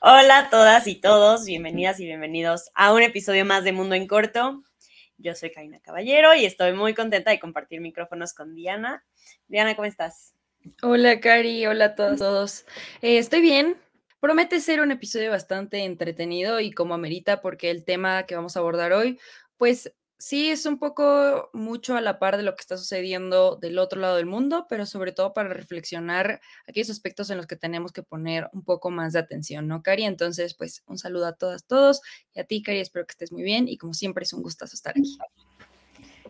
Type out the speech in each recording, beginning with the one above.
Hola a todas y todos, bienvenidas y bienvenidos a un episodio más de Mundo en Corto. Yo soy Karina Caballero y estoy muy contenta de compartir micrófonos con Diana. Diana, ¿cómo estás? Hola, Cari, hola a todos. todos. Eh, estoy bien. Promete ser un episodio bastante entretenido y como amerita porque el tema que vamos a abordar hoy, pues sí es un poco mucho a la par de lo que está sucediendo del otro lado del mundo, pero sobre todo para reflexionar aquellos aspectos en los que tenemos que poner un poco más de atención, ¿no, Cari? Entonces, pues un saludo a todas, todos y a ti, Cari, espero que estés muy bien y como siempre es un gustazo estar aquí.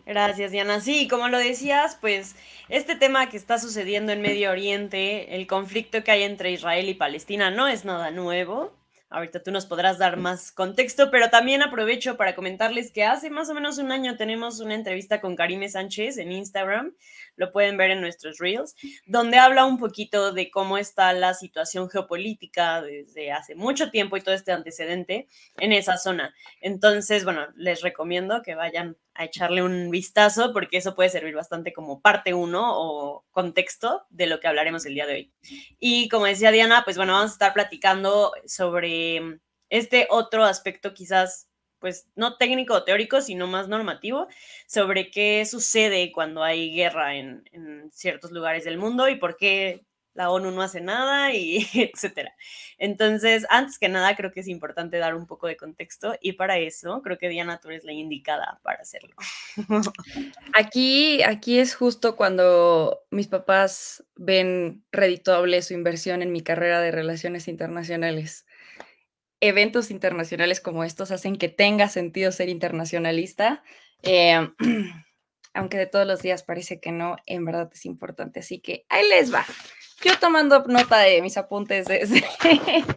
Gracias, Diana. Sí, como lo decías, pues este tema que está sucediendo en Medio Oriente, el conflicto que hay entre Israel y Palestina, no es nada nuevo. Ahorita tú nos podrás dar más contexto, pero también aprovecho para comentarles que hace más o menos un año tenemos una entrevista con Karime Sánchez en Instagram, lo pueden ver en nuestros reels, donde habla un poquito de cómo está la situación geopolítica desde hace mucho tiempo y todo este antecedente en esa zona. Entonces, bueno, les recomiendo que vayan a echarle un vistazo porque eso puede servir bastante como parte uno o contexto de lo que hablaremos el día de hoy. Y como decía Diana, pues bueno, vamos a estar platicando sobre este otro aspecto quizás pues no técnico o teórico, sino más normativo, sobre qué sucede cuando hay guerra en, ciertos lugares del mundo y por qué la ONU no hace nada y etcétera. Entonces, antes que nada, creo que es importante dar un poco de contexto y para eso creo que Diana, tú eres la indicada para hacerlo. Aquí, aquí es justo cuando mis papás ven redituable su inversión en mi carrera de relaciones internacionales. Eventos internacionales como estos hacen que tenga sentido ser internacionalista. Eh, aunque de todos los días parece que no, en verdad es importante. Así que ahí les va yo tomando nota de mis apuntes de,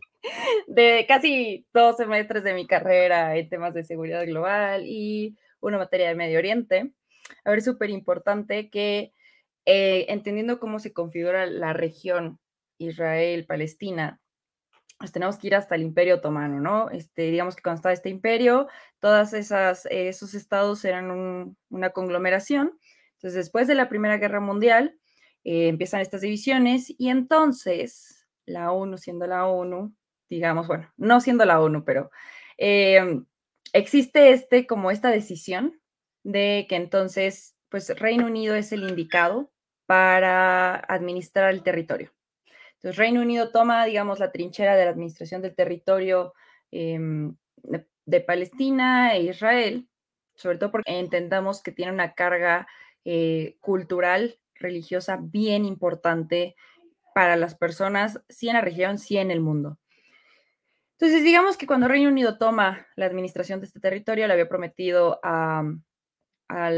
de casi dos semestres de mi carrera en temas de seguridad global y una materia de Medio Oriente. A ver, súper importante que eh, entendiendo cómo se configura la región Israel-Palestina, pues tenemos que ir hasta el Imperio Otomano, ¿no? Este, digamos que cuando estaba este imperio, todas esas, esos estados eran una conglomeración. Entonces, después de la Primera Guerra Mundial, eh, empiezan estas divisiones y entonces la ONU, siendo la ONU, digamos, bueno, no siendo la ONU, pero em, existe este como esta decisión de que entonces, pues Reino Unido es el indicado para administrar el territorio. Entonces, Reino Unido toma, digamos, la trinchera de la administración del territorio em, de, Palestina e Israel, sobre todo porque entendamos que tiene una carga eh, cultural religiosa bien importante para las personas, sí en la región, sí en el mundo. Entonces, digamos que cuando Reino Unido toma la administración de este territorio, le había prometido a, a,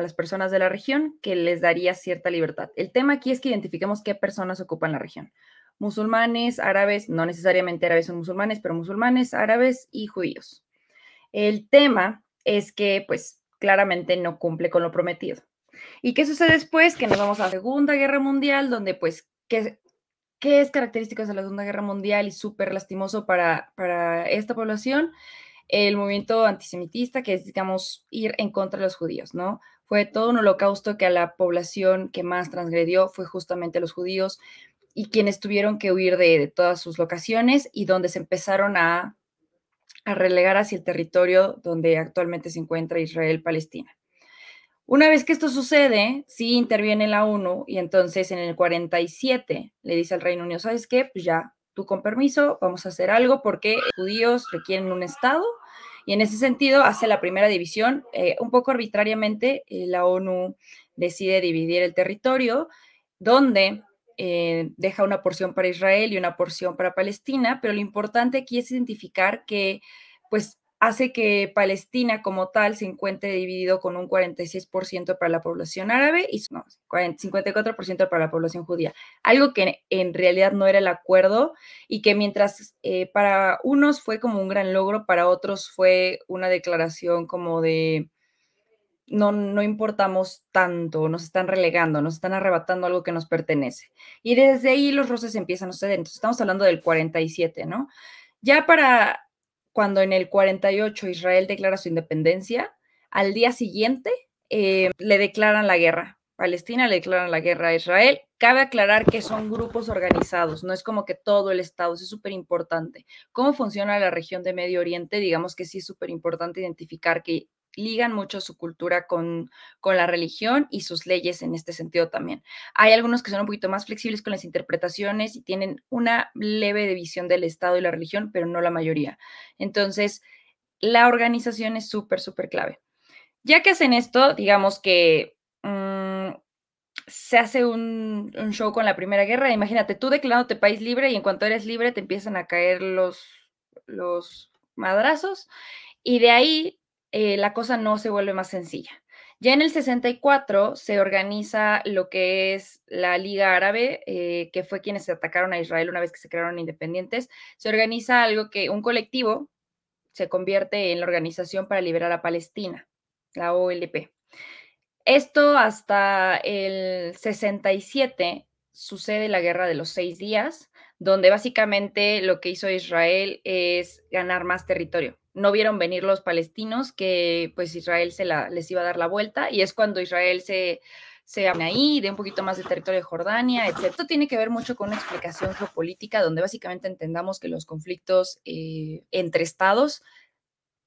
las personas de la región que les daría cierta libertad. El tema aquí es que identifiquemos qué personas ocupan la región. Musulmanes, árabes, no necesariamente árabes son musulmanes, pero musulmanes, árabes y judíos. El tema es que, pues, claramente no cumple con lo prometido. ¿Y qué sucede después? Que nos vamos a la Segunda Guerra Mundial, donde pues, ¿qué, qué es características de la Segunda Guerra Mundial y súper lastimoso para, para esta población? El movimiento antisemitista, que es, digamos, ir en contra de los judíos, ¿no? Fue todo un holocausto que a la población que más transgredió fue justamente los judíos y quienes tuvieron que huir de, todas sus locaciones y donde se empezaron a, a relegar hacia el territorio donde actualmente se encuentra Israel-Palestina. Una vez que esto sucede, sí interviene la ONU y entonces en el 47 le dice al Reino Unido, ¿sabes qué? Pues ya, tú con permiso, vamos a hacer algo porque judíos requieren un Estado y en ese sentido hace la primera división. Eh, un poco arbitrariamente, eh, la ONU decide dividir el territorio donde eh, deja una porción para Israel y una porción para Palestina, pero lo importante aquí es identificar que pues hace que Palestina como tal se encuentre dividido con un 46% para la población árabe y no, 54% para la población judía. Algo que en realidad no era el acuerdo y que mientras eh, para unos fue como un gran logro, para otros fue una declaración como de no, no importamos tanto, nos están relegando, nos están arrebatando algo que nos pertenece. Y desde ahí los roces empiezan a suceder. Entonces estamos hablando del 47, ¿no? Ya para cuando en el 48 Israel declara su independencia, al día siguiente eh, le declaran la guerra Palestina le declaran la guerra a Israel. Cabe aclarar que son grupos organizados, no es como que todo el Estado, es súper importante. ¿Cómo funciona la región de Medio Oriente? Digamos que sí es súper importante identificar que ligan mucho su cultura con, con, la religión y sus leyes en este sentido también. Hay algunos que son un poquito más flexibles con las interpretaciones y tienen una leve división del Estado y la religión, pero no la mayoría. Entonces, la organización es súper, súper clave. Ya que hacen esto, digamos que mm, se hace un, show con la Primera Guerra. Imagínate, tú declarándote país libre y en cuanto eres libre te empiezan a caer los, los madrazos y de ahí eh, la cosa no se vuelve más sencilla. Ya en el 64 se organiza lo que es la Liga Árabe, eh, que fue quienes atacaron a Israel una vez que se crearon independientes. Se organiza algo que un colectivo se convierte en la Organización para Liberar a Palestina, la OLP. Esto hasta el 67 sucede la Guerra de los Seis Días, donde básicamente lo que hizo Israel es ganar más territorio no vieron venir los palestinos que pues Israel se les iba a dar la vuelta y es cuando Israel se, se ahí, de un poquito más de territorio de Jordania, etc. Esto tiene que ver mucho con una explicación geopolítica donde básicamente entendamos que los conflictos eh, entre estados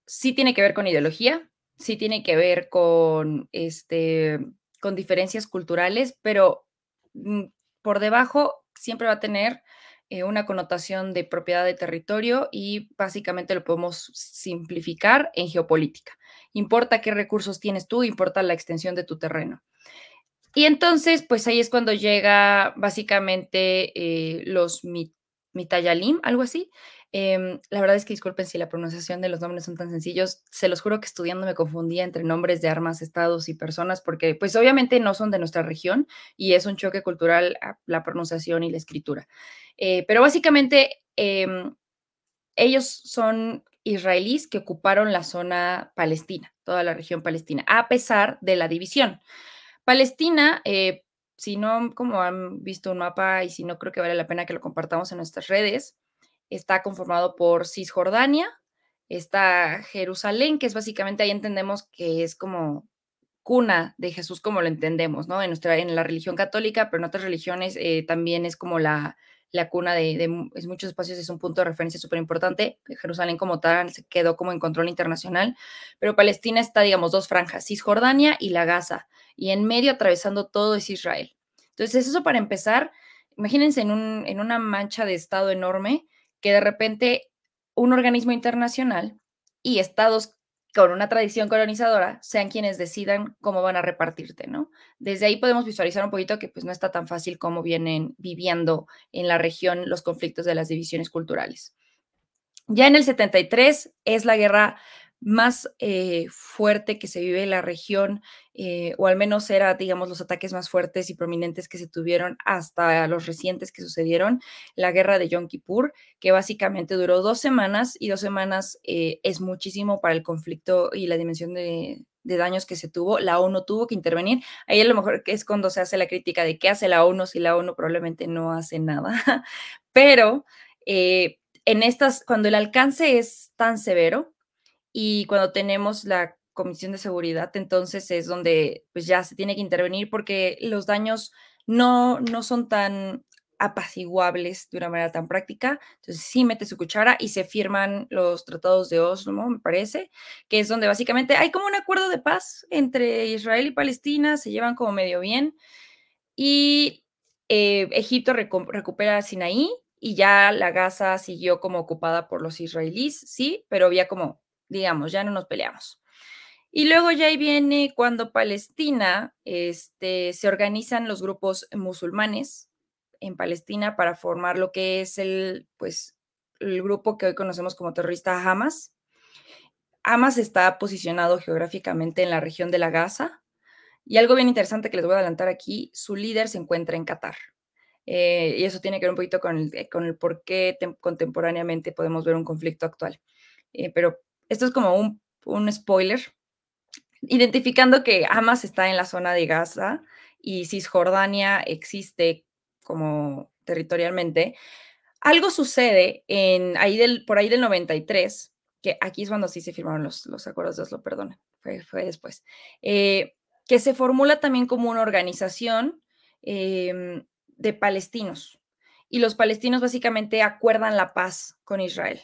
sí tiene que ver con ideología, sí tiene que ver con, este, con diferencias culturales, pero mm, por debajo siempre va a tener eh, una connotación de propiedad de territorio y básicamente lo podemos simplificar en geopolítica. Importa qué recursos tienes tú, importa la extensión de tu terreno. Y entonces, pues ahí es cuando llega básicamente eh, los Mitayalim, algo así, Em, la verdad es que disculpen si la pronunciación de los nombres son tan sencillos. Se los juro que estudiando me confundía entre nombres de armas, estados y personas, porque pues obviamente no son de nuestra región y es un choque cultural la pronunciación y la escritura. Eh, pero básicamente em, ellos son israelíes que ocuparon la zona palestina, toda la región palestina, a pesar de la división. Palestina, eh, si no, como han visto un mapa y si no, creo que vale la pena que lo compartamos en nuestras redes está conformado por Cisjordania, está Jerusalén, que es básicamente ahí entendemos que es como cuna de Jesús como lo entendemos, ¿no? En, nuestra, en la religión católica, pero en otras religiones eh, también es como la, la cuna de, de, muchos espacios, es un punto de referencia súper importante. Jerusalén como tal se quedó como en control internacional, pero Palestina está, digamos, dos franjas, Cisjordania y la Gaza, y en medio atravesando todo es Israel. Entonces, eso para empezar, imagínense en, un, en una mancha de estado enorme, que de repente un organismo internacional y estados con una tradición colonizadora sean quienes decidan cómo van a repartirte, ¿no? Desde ahí podemos visualizar un poquito que pues no está tan fácil como vienen viviendo en la región los conflictos de las divisiones culturales. Ya en el 73 es la guerra más eh, fuerte que se vive en la región, eh, o al menos era, digamos, los ataques más fuertes y prominentes que se tuvieron hasta los recientes que sucedieron, la guerra de Yom Kippur, que básicamente duró dos semanas y dos semanas eh, es muchísimo para el conflicto y la dimensión de, de, daños que se tuvo. La ONU tuvo que intervenir. Ahí a lo mejor es cuando se hace la crítica de qué hace la ONU si la ONU probablemente no hace nada, pero... en estas, cuando el alcance es tan severo, y cuando tenemos la Comisión de Seguridad, entonces es donde pues ya se tiene que intervenir porque los daños no, no son tan apaciguables de una manera tan práctica. Entonces sí mete su cuchara y se firman los tratados de Oslo, me parece, que es donde básicamente hay como un acuerdo de paz entre Israel y Palestina, se llevan como medio bien y eh, Egipto recupera Sinaí y ya la Gaza siguió como ocupada por los israelíes, sí, pero había como digamos, ya no nos peleamos. Y luego ya ahí viene cuando Palestina, este, se organizan los grupos musulmanes en Palestina para formar lo que es el, pues, el grupo que hoy conocemos como terrorista Hamas. Hamas está posicionado geográficamente en la región de la Gaza. Y algo bien interesante que les voy a adelantar aquí, su líder se encuentra en Qatar. Eh, y eso tiene que ver un poquito con el, con el por qué contemporáneamente podemos ver un conflicto actual. Eh, pero esto es como un, spoiler, identificando que Hamas está en la zona de Gaza y Cisjordania existe como territorialmente, algo sucede en ahí por ahí del 93, que aquí es cuando sí se firmaron los, acuerdos de Oslo, perdón, fue, fue después. Eh, que se formula también como una organización em, de palestinos. Y los palestinos básicamente acuerdan la paz con Israel.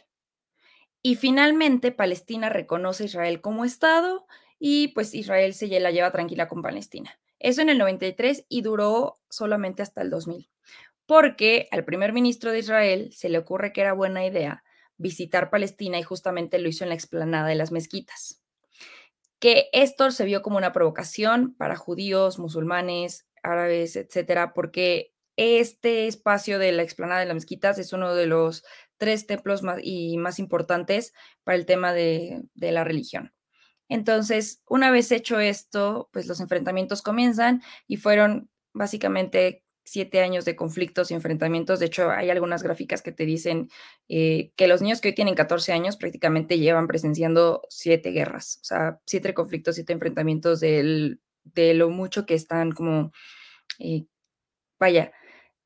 Y finalmente Palestina reconoce a Israel como Estado y pues Israel se la lleva tranquila con Palestina. Eso en el 93 y duró solamente hasta el 2000, porque al primer ministro de Israel se le ocurre que era buena idea visitar Palestina y justamente lo hizo en la explanada de las mezquitas. Que esto se vio como una provocación para judíos, musulmanes, árabes, etcétera, porque este espacio de la explanada de las mezquitas es uno de los tres templos más, y más importantes para el tema de, de la religión. Entonces, una vez hecho esto, pues los enfrentamientos comienzan y fueron básicamente siete años de conflictos y enfrentamientos. De hecho, hay algunas gráficas que te dicen eh, que los niños que hoy tienen 14 años prácticamente llevan presenciando siete guerras, o sea, siete conflictos, siete enfrentamientos de lo mucho que están como, eh, vaya,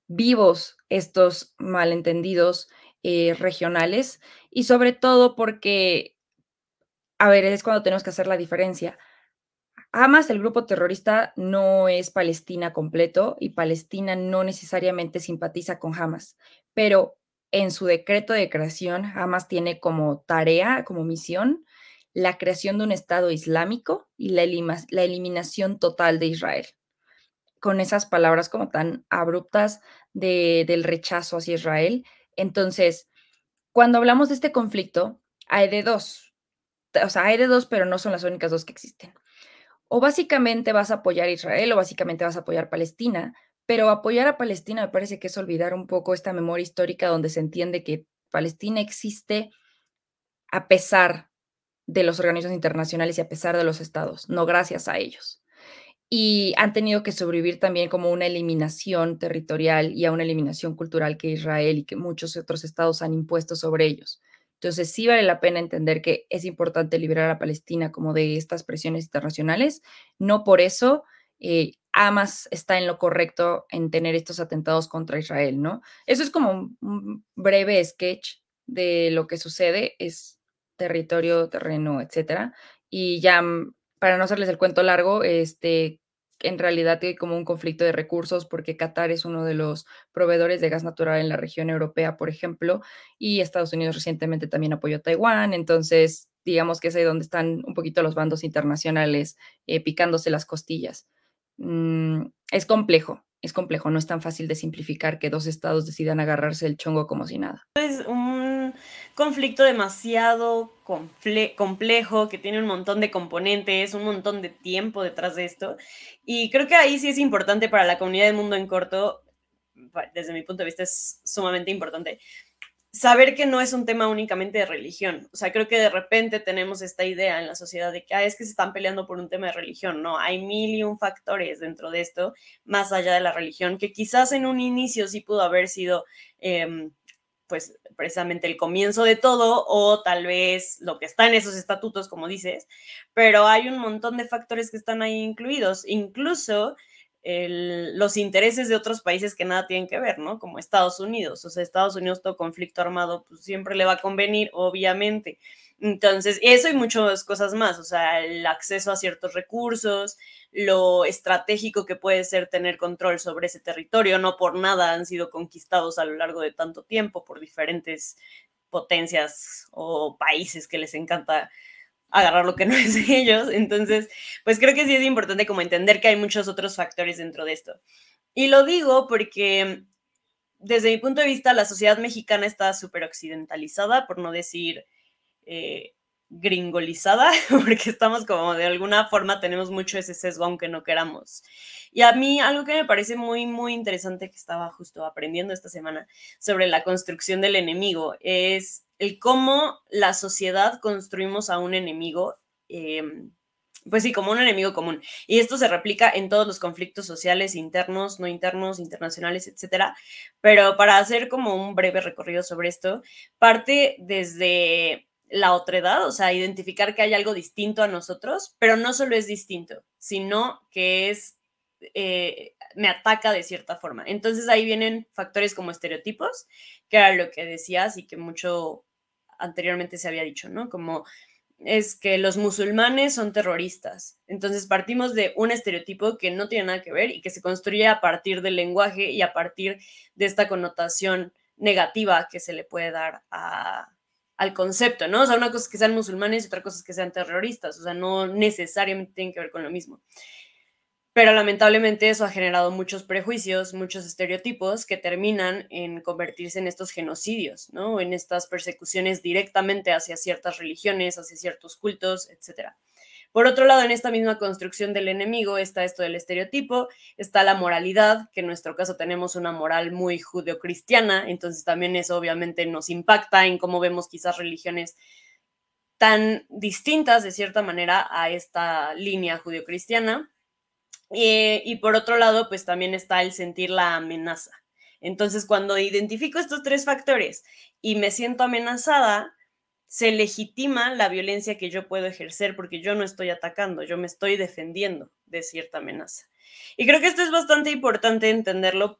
vivos estos malentendidos eh, regionales y sobre todo porque a ver, es cuando tenemos que hacer la diferencia. Hamas, el grupo terrorista, no es Palestina completo y Palestina no necesariamente simpatiza con Hamas, pero en su decreto de creación, Hamas tiene como tarea, como misión, la creación de un Estado islámico y la, la eliminación total de Israel. Con esas palabras como tan abruptas de, del rechazo hacia Israel. Entonces, cuando hablamos de este conflicto, hay de dos o sea, hay de dos, pero no son las únicas dos que existen. O básicamente vas a apoyar a Israel o básicamente vas a apoyar a Palestina, pero apoyar a Palestina me parece que es olvidar un poco esta memoria histórica donde se entiende que Palestina existe a pesar de los organismos internacionales y a pesar de los estados, no gracias a ellos. Y han tenido que sobrevivir también como una eliminación territorial y a una eliminación cultural que Israel y que muchos otros estados han impuesto sobre ellos. Entonces, sí vale la pena entender que es importante liberar a Palestina como de estas presiones internacionales. No por eso eh, Hamas está en lo correcto en tener estos atentados contra Israel, ¿no? Eso es como un breve sketch de lo que sucede, es territorio, terreno, etcétera. Y ya, mm, para no hacerles el cuento largo, este, en realidad hay como un conflicto de recursos porque Qatar es uno de los proveedores de gas natural en la región europea, por ejemplo, y Estados Unidos recientemente también apoyó a Taiwán, entonces digamos que es ahí donde están un poquito los bandos internacionales eh, picándose las costillas. Mm, es complejo, es complejo, no es tan fácil de simplificar que dos estados decidan agarrarse el chongo como si nada. Es un conflicto demasiado complejo, que tiene un montón de componentes, un montón de tiempo detrás de esto. Y creo que ahí sí es importante para la comunidad del mundo en corto, desde mi punto de vista es sumamente importante, saber que no es un tema únicamente de religión. O sea, creo que de repente tenemos esta idea en la sociedad de que ah, es que se están peleando por un tema de religión. No, hay mil y un factores dentro de esto, más allá de la religión, que quizás en un inicio sí pudo haber sido, em, pues, precisamente el comienzo de todo, o tal vez lo que está en esos estatutos, como dices, pero hay un montón de factores que están ahí incluidos. Incluso los intereses de otros países que nada tienen que ver, ¿no? Como Estados Unidos. O sea, Estados Unidos, todo conflicto armado, pues siempre le va a convenir, obviamente. Entonces, eso y muchas cosas más, o sea, el acceso a ciertos recursos, lo estratégico que puede ser tener control sobre ese territorio, no por nada han sido conquistados a lo largo de tanto tiempo por diferentes potencias o países que les encanta agarrar lo que no es de ellos. Entonces, pues creo que sí es importante como entender que hay muchos otros factores dentro de esto. Y lo digo porque desde mi punto de vista la sociedad mexicana está súper occidentalizada, por no decir eh, gringolizada, porque estamos como de alguna forma tenemos mucho ese sesgo aunque no queramos. Y a mí algo que me parece muy, muy interesante que estaba justo aprendiendo esta semana sobre la construcción del enemigo es el cómo la sociedad construimos a un enemigo. Em, pues sí, como un enemigo común. Y esto se replica en todos los conflictos sociales, internos, no internos, internacionales, etcétera. Pero para hacer como un breve recorrido sobre esto, parte desde la otredad, o sea, identificar que hay algo distinto a nosotros, pero no solo es distinto, sino que es, eh, me ataca de cierta forma. Entonces ahí vienen factores como estereotipos, que era lo que decías y que mucho anteriormente se había dicho, ¿no? Como es que los musulmanes son terroristas. Entonces partimos de un estereotipo que no tiene nada que ver y que se construye a partir del lenguaje y a partir de esta connotación negativa que se le puede dar al concepto, ¿no? O sea, una cosa es que sean musulmanes y otra cosa es que sean terroristas, o sea, no necesariamente tienen que ver con lo mismo. Pero lamentablemente eso ha generado muchos prejuicios, muchos estereotipos que terminan en convertirse en estos genocidios, ¿no? En estas persecuciones directamente hacia ciertas religiones, hacia ciertos cultos, etc. Por otro lado, en esta misma construcción del enemigo está esto del estereotipo, está la moralidad, que en nuestro caso tenemos una moral muy judeocristiana, entonces también eso obviamente nos impacta en cómo vemos quizás religiones tan distintas de cierta manera a esta línea judeocristiana eh, y por otro lado, pues también está el sentir la amenaza. Entonces, cuando identifico estos tres factores y me siento amenazada, se legitima la violencia que yo puedo ejercer porque yo no estoy atacando, yo me estoy defendiendo de cierta amenaza. Y creo que esto es bastante importante entenderlo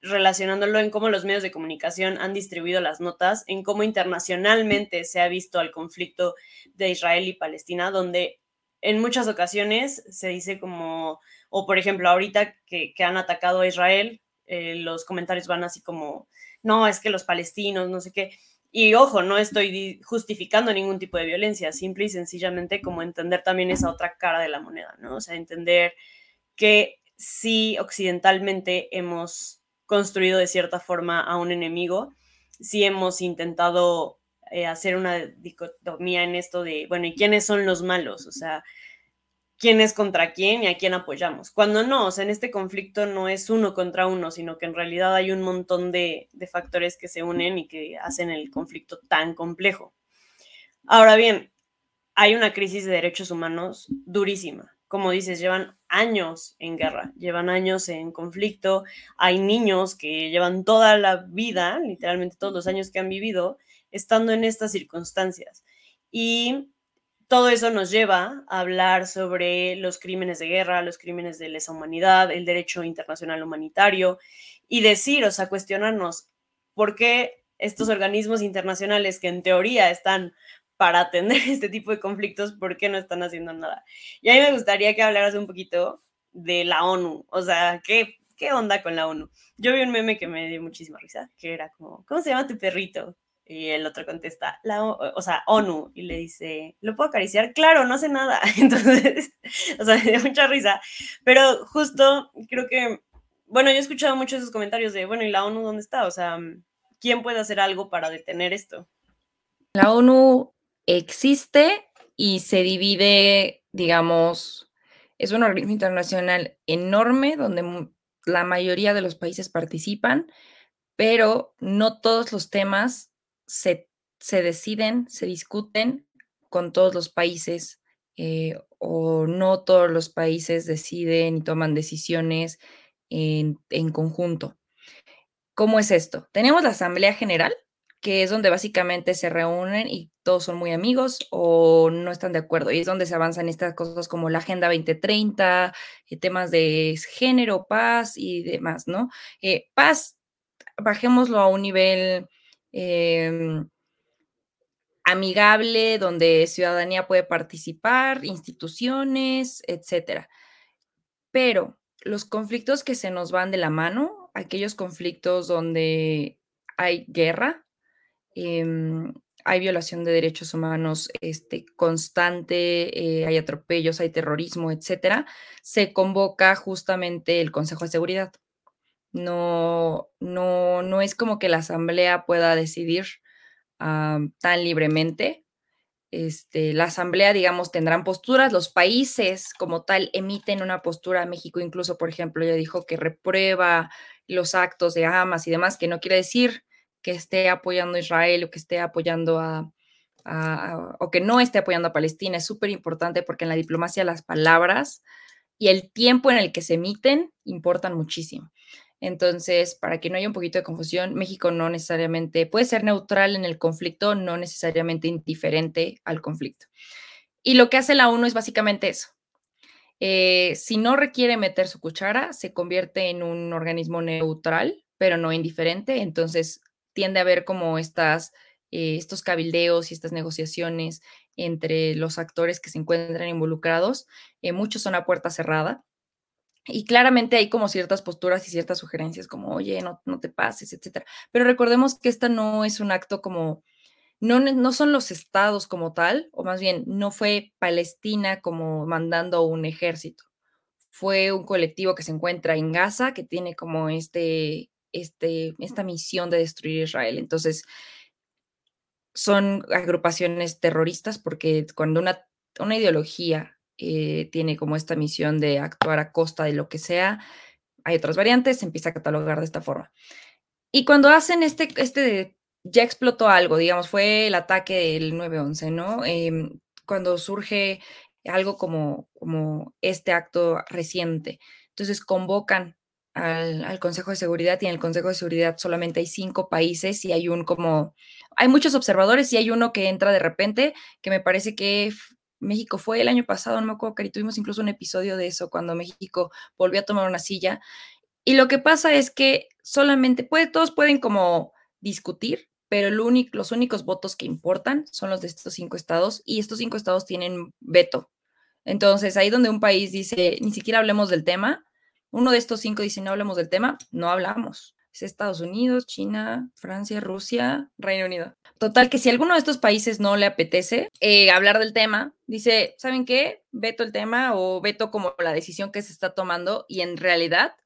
relacionándolo en cómo los medios de comunicación han distribuido las notas, en cómo internacionalmente se ha visto al conflicto de Israel y Palestina, donde en muchas ocasiones se dice como o por ejemplo, ahorita que, han atacado a Israel, eh, los comentarios van así como, no, es que los palestinos, no sé qué. Y ojo, no estoy justificando ningún tipo de violencia, simple y sencillamente como entender también esa otra cara de la moneda, ¿no? O sea, entender que sí occidentalmente hemos construido de cierta forma a un enemigo, sí hemos intentado eh, hacer una dicotomía en esto de, bueno, ¿y quiénes son los malos? O sea, quién es contra quién y a quién apoyamos. Cuando no, o sea, en este conflicto no es uno contra uno, sino que en realidad hay un montón de, factores que se unen y que hacen el conflicto tan complejo. Ahora bien, hay una crisis de derechos humanos durísima. Como dices, llevan años en guerra, llevan años en conflicto. Hay niños que llevan toda la vida, literalmente todos los años que han vivido, estando en estas circunstancias. Y todo eso nos lleva a hablar sobre los crímenes de guerra, los crímenes de lesa humanidad, el derecho internacional humanitario y decir, o sea, cuestionarnos por qué estos organismos internacionales que en teoría están para atender este tipo de conflictos, ¿por qué no están haciendo nada? Y a mí me gustaría que hablaras un poquito de la ONU, o sea, ¿qué, qué onda con la ONU? Yo vi un meme que me dio muchísima risa, que era como, ¿cómo se llama tu perrito? Y el otro contesta, la, o sea, ONU, y le dice, ¿lo puedo acariciar? Claro, no hace nada. Entonces, o sea, me dio mucha risa. Pero justo creo que, bueno, yo he escuchado muchos esos comentarios de, bueno, ¿y la ONU dónde está? O sea, ¿quién puede hacer algo para detener esto? La ONU existe y se divide, digamos, es un organismo internacional enorme donde la mayoría de los países participan, pero no todos los temas se, deciden, se discuten con todos los países eh, o no todos los países deciden y toman decisiones en, en, conjunto. ¿Cómo es esto? Tenemos la Asamblea General, que es donde básicamente se reúnen y todos son muy amigos o no están de acuerdo. Y es donde se avanzan estas cosas como la Agenda 2030, eh, temas de género, paz y demás, ¿no? Eh, paz, bajémoslo a un nivel Em, amigable, donde ciudadanía puede participar, instituciones, etcétera. Pero los conflictos que se nos van de la mano, aquellos conflictos donde hay guerra, em, hay violación de derechos humanos este, constante, eh, hay atropellos, hay terrorismo, etcétera, se convoca justamente el Consejo de Seguridad no, no, no es como que la asamblea pueda decidir tan libremente. Este, la asamblea, digamos, tendrán posturas, los países como tal emiten una postura. México incluso, por ejemplo, ya dijo que reprueba los actos de Hamas y demás, que no quiere decir que esté apoyando a Israel o que esté apoyando a, o que no esté apoyando a Palestina. Es súper importante porque en la diplomacia las palabras y el tiempo en el que se emiten importan muchísimo. Entonces, para que no haya un poquito de confusión, México no necesariamente puede ser neutral en el conflicto, no necesariamente indiferente al conflicto. Y lo que hace la ONU es básicamente eso. Eh, si no requiere meter su cuchara, se convierte en un organismo neutral, pero no indiferente. Entonces, tiende a haber como estas eh, estos cabildeos y estas negociaciones entre los actores que se encuentran involucrados, eh, muchos son a puerta cerrada. Y claramente hay como ciertas posturas y ciertas sugerencias como, oye, no, no te pases, etcétera. Pero recordemos que esta no es un acto como, no, no son los estados como tal, o más bien, no fue Palestina como mandando un ejército. Fue un colectivo que se encuentra en Gaza, que tiene como este, este, esta misión de destruir Israel. Entonces, son agrupaciones terroristas porque cuando una, una ideología eh, tiene como esta misión de actuar a costa de lo que sea, hay otras variantes, se empieza a catalogar de esta forma. Y cuando hacen este, este ya explotó algo, digamos, fue el ataque del 9-11, ¿no? Em, cuando surge algo como, como este acto reciente. Entonces convocan al, Consejo de Seguridad y en el Consejo de Seguridad solamente hay cinco países y hay un como, hay muchos observadores y hay uno que entra de repente, que me parece que México fue el año pasado, no me acuerdo, que tuvimos incluso un episodio de eso cuando México volvió a tomar una silla. Y lo que pasa es que solamente, puede, todos pueden como discutir, pero los únicos votos que importan son los de estos cinco estados y estos cinco estados tienen veto. Entonces, ahí donde un país dice, ni siquiera hablemos del tema, uno de estos cinco dice, no hablemos del tema, no hablamos. Es Estados Unidos, China, Francia, Rusia, Reino Unido. Total, que si alguno de estos países no le apetece eh, hablar del tema, dice, ¿saben qué? Veto el tema o veto como la decisión que se está tomando y en realidad,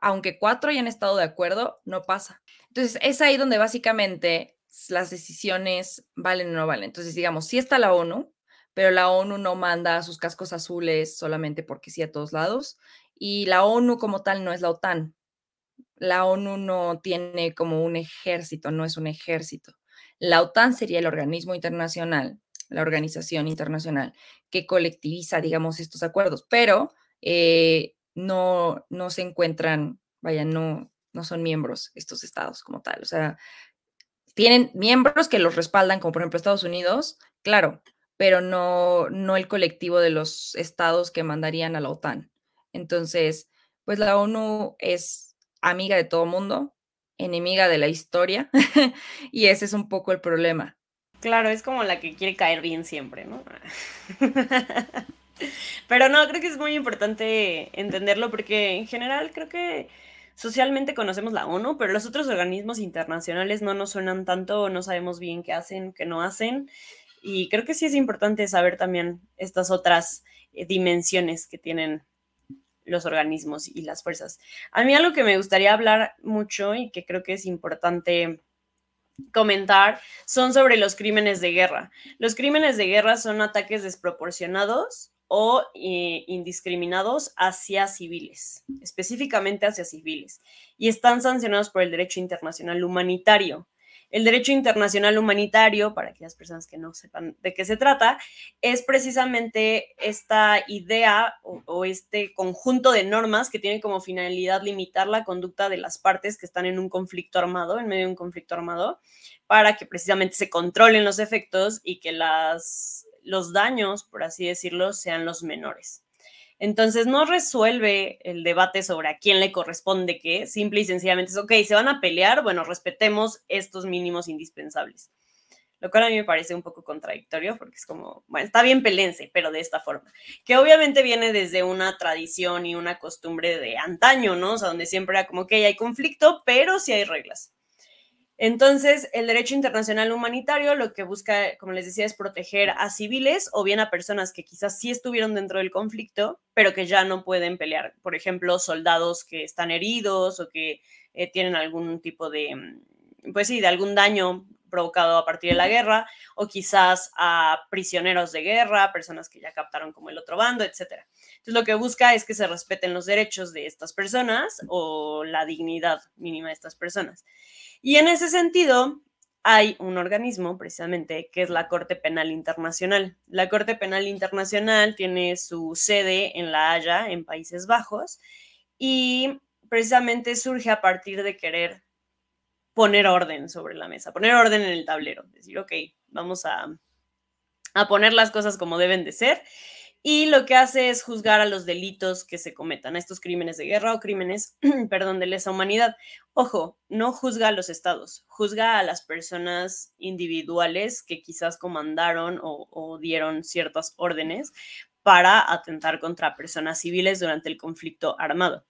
aunque cuatro hayan estado de acuerdo, no pasa. Entonces, es ahí donde básicamente las decisiones valen o no valen. Entonces, digamos, si está la ONU, pero la ONU no manda sus cascos azules solamente porque sí a todos lados y la ONU como tal no es la OTAN. La ONU no tiene como un ejército, no es un ejército. La OTAN sería el organismo internacional, la organización internacional que colectiviza, digamos, estos acuerdos, pero eh, no, no se encuentran, vaya, no, no son miembros estos estados como tal. O sea, tienen miembros que los respaldan, como por ejemplo Estados Unidos, claro, pero no, no el colectivo de los estados que mandarían a la OTAN. Entonces, pues la ONU es amiga de todo mundo, enemiga de la historia, y ese es un poco el problema. Claro, es como la que quiere caer bien siempre, ¿no? Pero no, creo que es muy importante entenderlo porque en general creo que socialmente conocemos la ONU, pero los otros organismos internacionales no nos suenan tanto, no sabemos bien qué hacen, qué no hacen. Y creo que sí es importante saber también estas otras eh, dimensiones que tienen los organismos y las fuerzas. A mí algo que me gustaría hablar mucho y que creo que es importante comentar son sobre los crímenes de guerra. Los crímenes de guerra son ataques desproporcionados o eh, indiscriminados hacia civiles, específicamente hacia civiles, y están sancionados por el derecho internacional humanitario. El derecho internacional humanitario, para aquellas personas que no sepan de qué se trata, es precisamente esta idea o, este conjunto de normas que tienen como finalidad limitar la conducta de las partes que están en un conflicto armado, en medio de un conflicto armado, para que precisamente se controlen los efectos y que las, los daños, por así decirlo, sean los menores. Entonces no resuelve el debate sobre a quién le corresponde qué, simple y sencillamente es, ok, se van a pelear, bueno, respetemos estos mínimos indispensables. Lo cual a mí me parece un poco contradictorio porque es como, bueno, está bien pelense, pero de esta forma, que obviamente viene desde una tradición y una costumbre de antaño, ¿no? O sea, donde siempre era como que hay conflicto, pero sí hay reglas. Entonces, el derecho internacional humanitario lo que busca, como les decía, es proteger a civiles o bien a personas que quizás sí estuvieron dentro del conflicto, pero que ya no pueden pelear. Por ejemplo, soldados que están heridos o que eh, tienen algún tipo de, mm, pues sí, de algún daño provocado a partir de la guerra, o quizás a prisioneros de guerra, personas que ya captaron como el otro bando, etc. Entonces, lo que busca es que se respeten los derechos de estas personas o la dignidad mínima de estas personas. Y en ese sentido, hay un organismo precisamente que es la Corte Penal Internacional. La Corte Penal Internacional tiene su sede en La Haya, en Países Bajos, y precisamente surge a partir de querer poner orden sobre la mesa, poner orden en el tablero, decir, ok, vamos a, a poner las cosas como deben de ser y lo que hace es juzgar a los delitos que se cometan, a estos crímenes de guerra o crímenes, perdón, de lesa humanidad. Ojo, no juzga a los estados, juzga a las personas individuales que quizás comandaron o, dieron ciertas órdenes para atentar contra personas civiles durante el conflicto armado.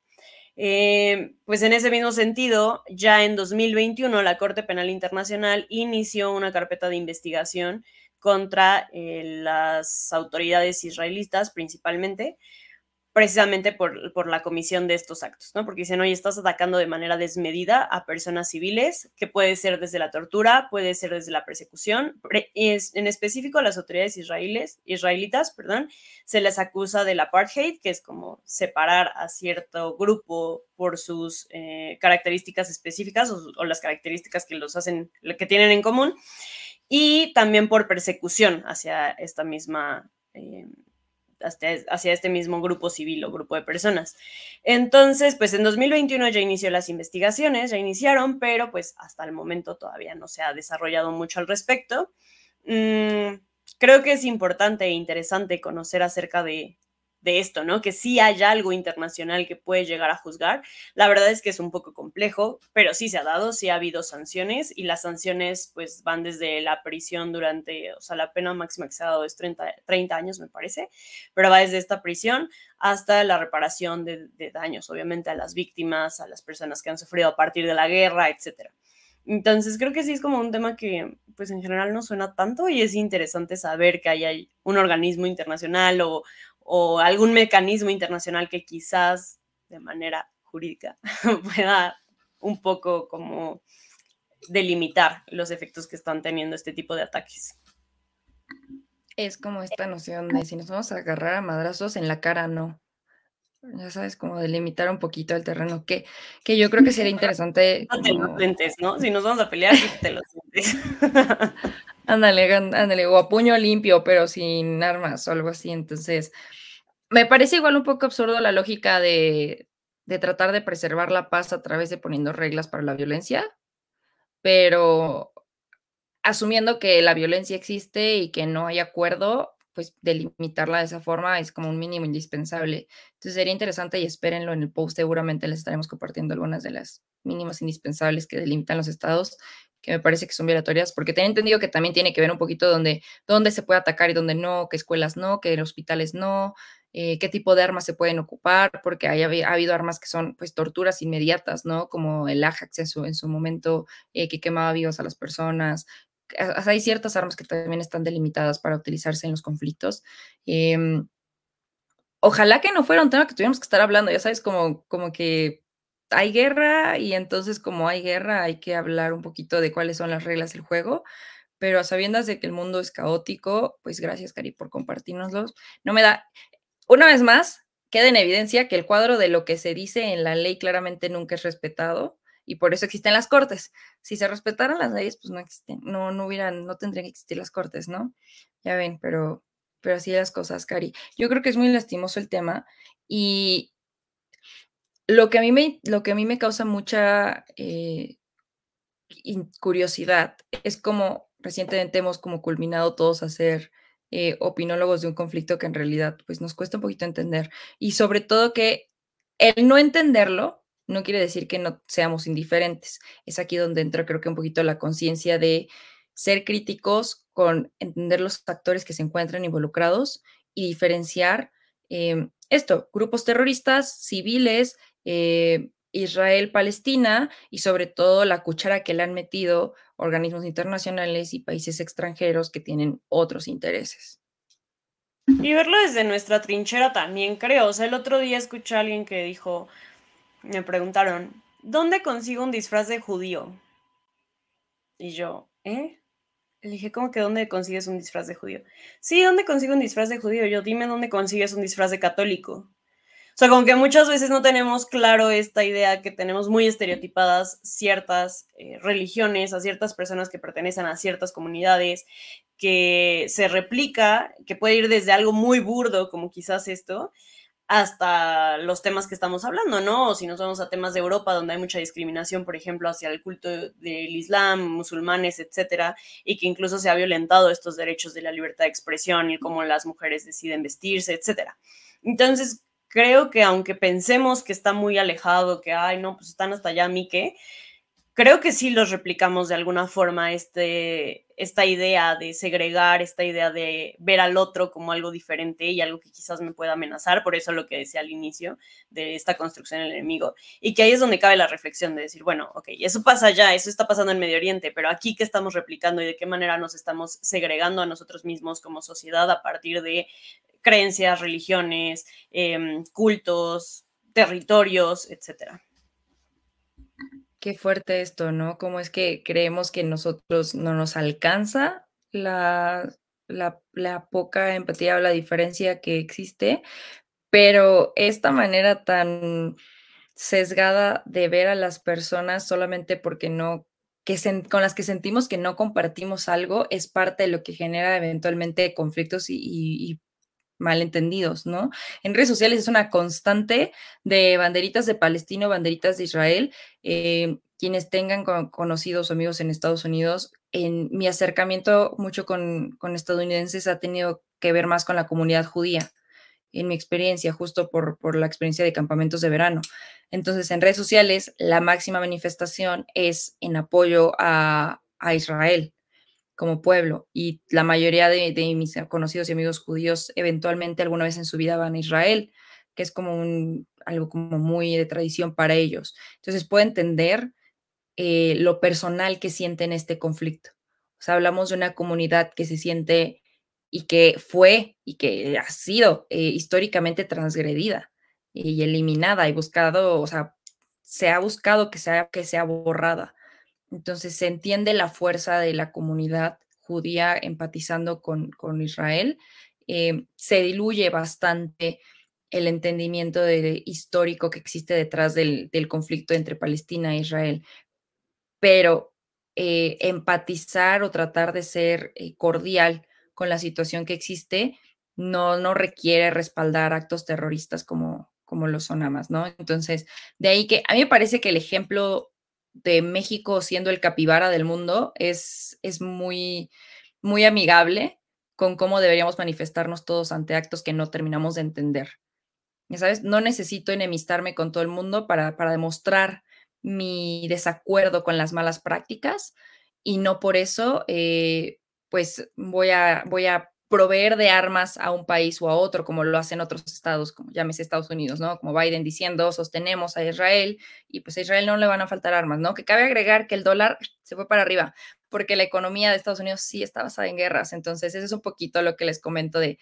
Eh, pues en ese mismo sentido, ya en 2021 la Corte Penal Internacional inició una carpeta de investigación contra eh, las autoridades israelitas principalmente, precisamente por, la comisión de estos actos, ¿no? Porque dicen, oye, estás atacando de manera desmedida a personas civiles, que puede ser desde la tortura, puede ser desde la persecución. Es, en específico, a las autoridades israelíes, israelitas, perdón, se les acusa del apartheid, que es como separar a cierto grupo por sus eh, características específicas o, las características que los hacen, que tienen en común y también por persecución hacia esta misma, eh, hacia este mismo grupo civil o grupo de personas. Entonces, pues en 2021 ya inició las investigaciones, ya iniciaron, pero pues hasta el momento todavía no se ha desarrollado mucho al respecto. Mm, creo que es importante e interesante conocer acerca de, de esto, ¿no? Que sí haya algo internacional que puede llegar a juzgar. La verdad es que es un poco complejo, pero sí se ha dado, sí ha habido sanciones y las sanciones pues van desde la prisión durante, o sea, la pena máxima que se ha dado es 30, 30 años, me parece, pero va desde esta prisión hasta la reparación de, daños, obviamente a las víctimas, a las personas que han sufrido a partir de la guerra, etcétera. Entonces creo que sí es como un tema que pues en general no suena tanto y es interesante saber que hay un organismo internacional o, o algún mecanismo internacional que quizás de manera jurídica pueda un poco como delimitar los efectos que están teniendo este tipo de ataques. Es como esta noción de si nos vamos a agarrar a madrazos en la cara, no. Ya sabes, como delimitar un poquito el terreno, que, que yo creo que sería interesante. No te lo sientes, ¿no? Si nos vamos a pelear, te lo sientes. ándale, ándale, o a puño limpio, pero sin armas o algo así. Entonces, me parece igual un poco absurdo la lógica de, tratar de preservar la paz a través de poniendo reglas para la violencia, pero asumiendo que la violencia existe y que no hay acuerdo, pues delimitarla de esa forma es como un mínimo indispensable. Entonces sería interesante y espérenlo en el post, seguramente les estaremos compartiendo algunas de las mínimas indispensables que delimitan los estados, que me parece que son violatorias, porque tengo entendido que también tiene que ver un poquito donde, dónde se puede atacar y dónde no, qué escuelas no, qué hospitales no, eh, qué tipo de armas se pueden ocupar, porque hay, ha habido armas que son pues torturas inmediatas, ¿no? Como el Ajax en su, en su momento, eh, que quemaba vivos a las personas. Hay ciertas armas que también están delimitadas para utilizarse en los conflictos. Em, ojalá que no fuera un tema que tuviéramos que estar hablando, ya sabes, como, como que hay guerra y entonces como hay guerra hay que hablar un poquito de cuáles son las reglas del juego, pero a sabiendas de que el mundo es caótico, pues gracias, Cari, por compartirnoslos. No me da, una vez más, queda en evidencia que el cuadro de lo que se dice en la ley claramente nunca es respetado y por eso existen las cortes. Si se respetaran las leyes, pues no existen, no, no hubieran, no tendrían que existir las cortes, ¿no? Ya ven, pero, pero así las cosas, Cari. Yo creo que es muy lastimoso el tema y lo que a mí me, lo que a mí me causa mucha eh, curiosidad es como recientemente hemos como culminado todos a hacer eh, opinólogos de un conflicto que en realidad pues nos cuesta un poquito entender y sobre todo que el no entenderlo no quiere decir que no seamos indiferentes. Es aquí donde entra creo que un poquito la conciencia de ser críticos con entender los factores que se encuentran involucrados y diferenciar em, esto, grupos terroristas, civiles, eh, Israel-Palestina y sobre todo la cuchara que le han metido organismos internacionales y países extranjeros que tienen otros intereses. Y verlo desde nuestra trinchera también creo. O sea, el otro día escuché a alguien que dijo, me preguntaron, ¿dónde consigo un disfraz de judío? Y yo, ¿eh? Le dije, ¿cómo que dónde consigues un disfraz de judío? Sí, ¿dónde consigo un disfraz de judío? Yo, dime dónde consigues un disfraz de católico. Sea, como que muchas veces no tenemos claro esta idea que tenemos muy estereotipadas ciertas eh, religiones, a ciertas personas que pertenecen a ciertas comunidades, que se replica, que puede ir desde algo muy burdo, como quizás esto, hasta los temas que estamos hablando, ¿no? O si nos vamos a temas de Europa, donde hay mucha discriminación, por ejemplo, hacia el culto del Islam, musulmanes, etcétera, y que incluso se ha violentado estos derechos de la libertad de expresión y cómo las mujeres deciden vestirse, etcétera. Entonces, creo que aunque pensemos que está muy alejado, que, ay, no, pues están hasta allá, a mí qué, creo que sí los replicamos de alguna forma, este, esta idea de segregar, esta idea de ver al otro como algo diferente y algo que quizás me pueda amenazar, por eso lo que decía al inicio de esta construcción del enemigo, y que ahí es donde cabe la reflexión de decir, bueno, ok, eso pasa ya, eso está pasando en Medio Oriente, pero aquí qué estamos replicando y de qué manera nos estamos segregando a nosotros mismos como sociedad a partir de creencias, religiones, em, cultos, territorios, etcétera. Qué fuerte esto, ¿no? Cómo es que creemos que nosotros no nos alcanza la, la, poca empatía o la diferencia que existe, pero esta manera tan sesgada de ver a las personas solamente porque no, que con las que sentimos que no compartimos algo, es parte de lo que genera eventualmente conflictos y, y malentendidos, ¿no? En redes sociales es una constante de banderitas de Palestina banderitas de Israel. Eh, quienes tengan conocidos o amigos en Estados Unidos, en mi acercamiento mucho con, estadounidenses ha tenido que ver más con la comunidad judía, en mi experiencia, justo por, la experiencia de campamentos de verano. Entonces, en redes sociales, la máxima manifestación es en apoyo a Israel, como pueblo. Y la mayoría de, mis conocidos y amigos judíos eventualmente alguna vez en su vida van a Israel, que es como algo como muy de tradición para ellos. Entonces puedo entender eh, lo personal que sienten este conflicto. O sea, hablamos de una comunidad que se siente y que fue y que ha sido eh, históricamente transgredida y eliminada y buscado, o sea, se ha buscado que sea, que sea borrada. Entonces se entiende la fuerza de la comunidad judía empatizando con, con Israel. Eh, se diluye bastante el entendimiento histórico que existe detrás del, conflicto entre Palestina e Israel. Pero eh, empatizar o tratar de ser eh, cordial con la situación que existe no, no requiere respaldar actos terroristas como, como lo son amas, ¿no? Entonces, de ahí que a mí me parece que el ejemplo de México siendo el capibara del mundo es, es muy, muy amigable con cómo deberíamos manifestarnos todos ante actos que no terminamos de entender. Sabes, no necesito enemistarme con todo el mundo para, para demostrar mi desacuerdo con las malas prácticas y no por eso, eh, pues voy a, voy a proveer de armas a un país o a otro, como lo hacen otros estados, como llámese Estados Unidos, ¿no? Como Biden diciendo, sostenemos a Israel y pues a Israel no le van a faltar armas, ¿no? Que cabe agregar que el dólar se fue para arriba, porque la economía de Estados Unidos sí está basada en guerras, entonces eso es un poquito lo que les comento de,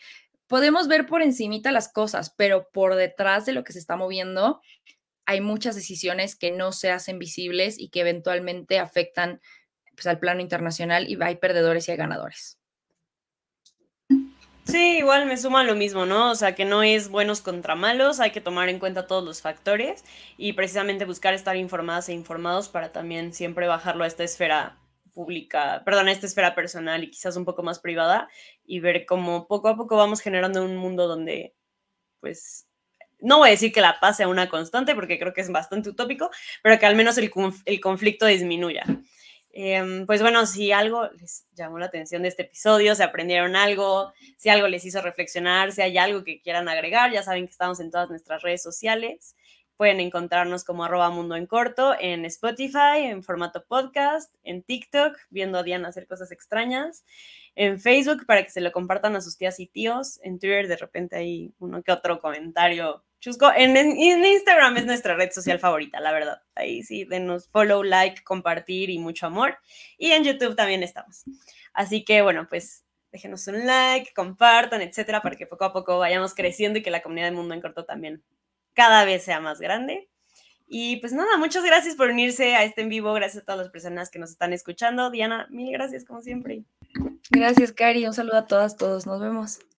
podemos ver por encimita las cosas, pero por detrás de lo que se está moviendo hay muchas decisiones que no se hacen visibles y que eventualmente afectan pues, al plano internacional y hay perdedores y hay ganadores. Sí, igual me suma lo mismo, ¿no? O sea, que no es buenos contra malos, hay que tomar en cuenta todos los factores y precisamente buscar estar informadas e informados para también siempre bajarlo a esta esfera pública, perdón, a esta esfera personal y quizás un poco más privada y ver cómo poco a poco vamos generando un mundo donde, pues, no voy a decir que la paz sea una constante porque creo que es bastante utópico, pero que al menos el, el conflicto disminuya. Em, pues bueno, si algo les llamó la atención de este episodio, si aprendieron algo, si algo les hizo reflexionar, si hay algo que quieran agregar, ya saben que estamos en todas nuestras redes sociales. Pueden encontrarnos como arroba mundo en corto en Spotify, en formato podcast, en TikTok, viendo a Diana hacer cosas extrañas, en Facebook para que se lo compartan a sus tías y tíos, en Twitter de repente hay uno que otro comentario Chusco, en, Instagram es nuestra red social favorita, la verdad. Ahí sí, denos follow, like, compartir y mucho amor. Y en YouTube también estamos. Así que bueno, pues déjenos un like, compartan, etcétera, para que poco a poco vayamos creciendo y que la comunidad del mundo en corto también cada vez sea más grande. Y pues nada, muchas gracias por unirse a este en vivo. Gracias a todas las personas que nos están escuchando. Diana, mil gracias como siempre. Gracias, Cari. Un saludo a todas, todos. Nos vemos.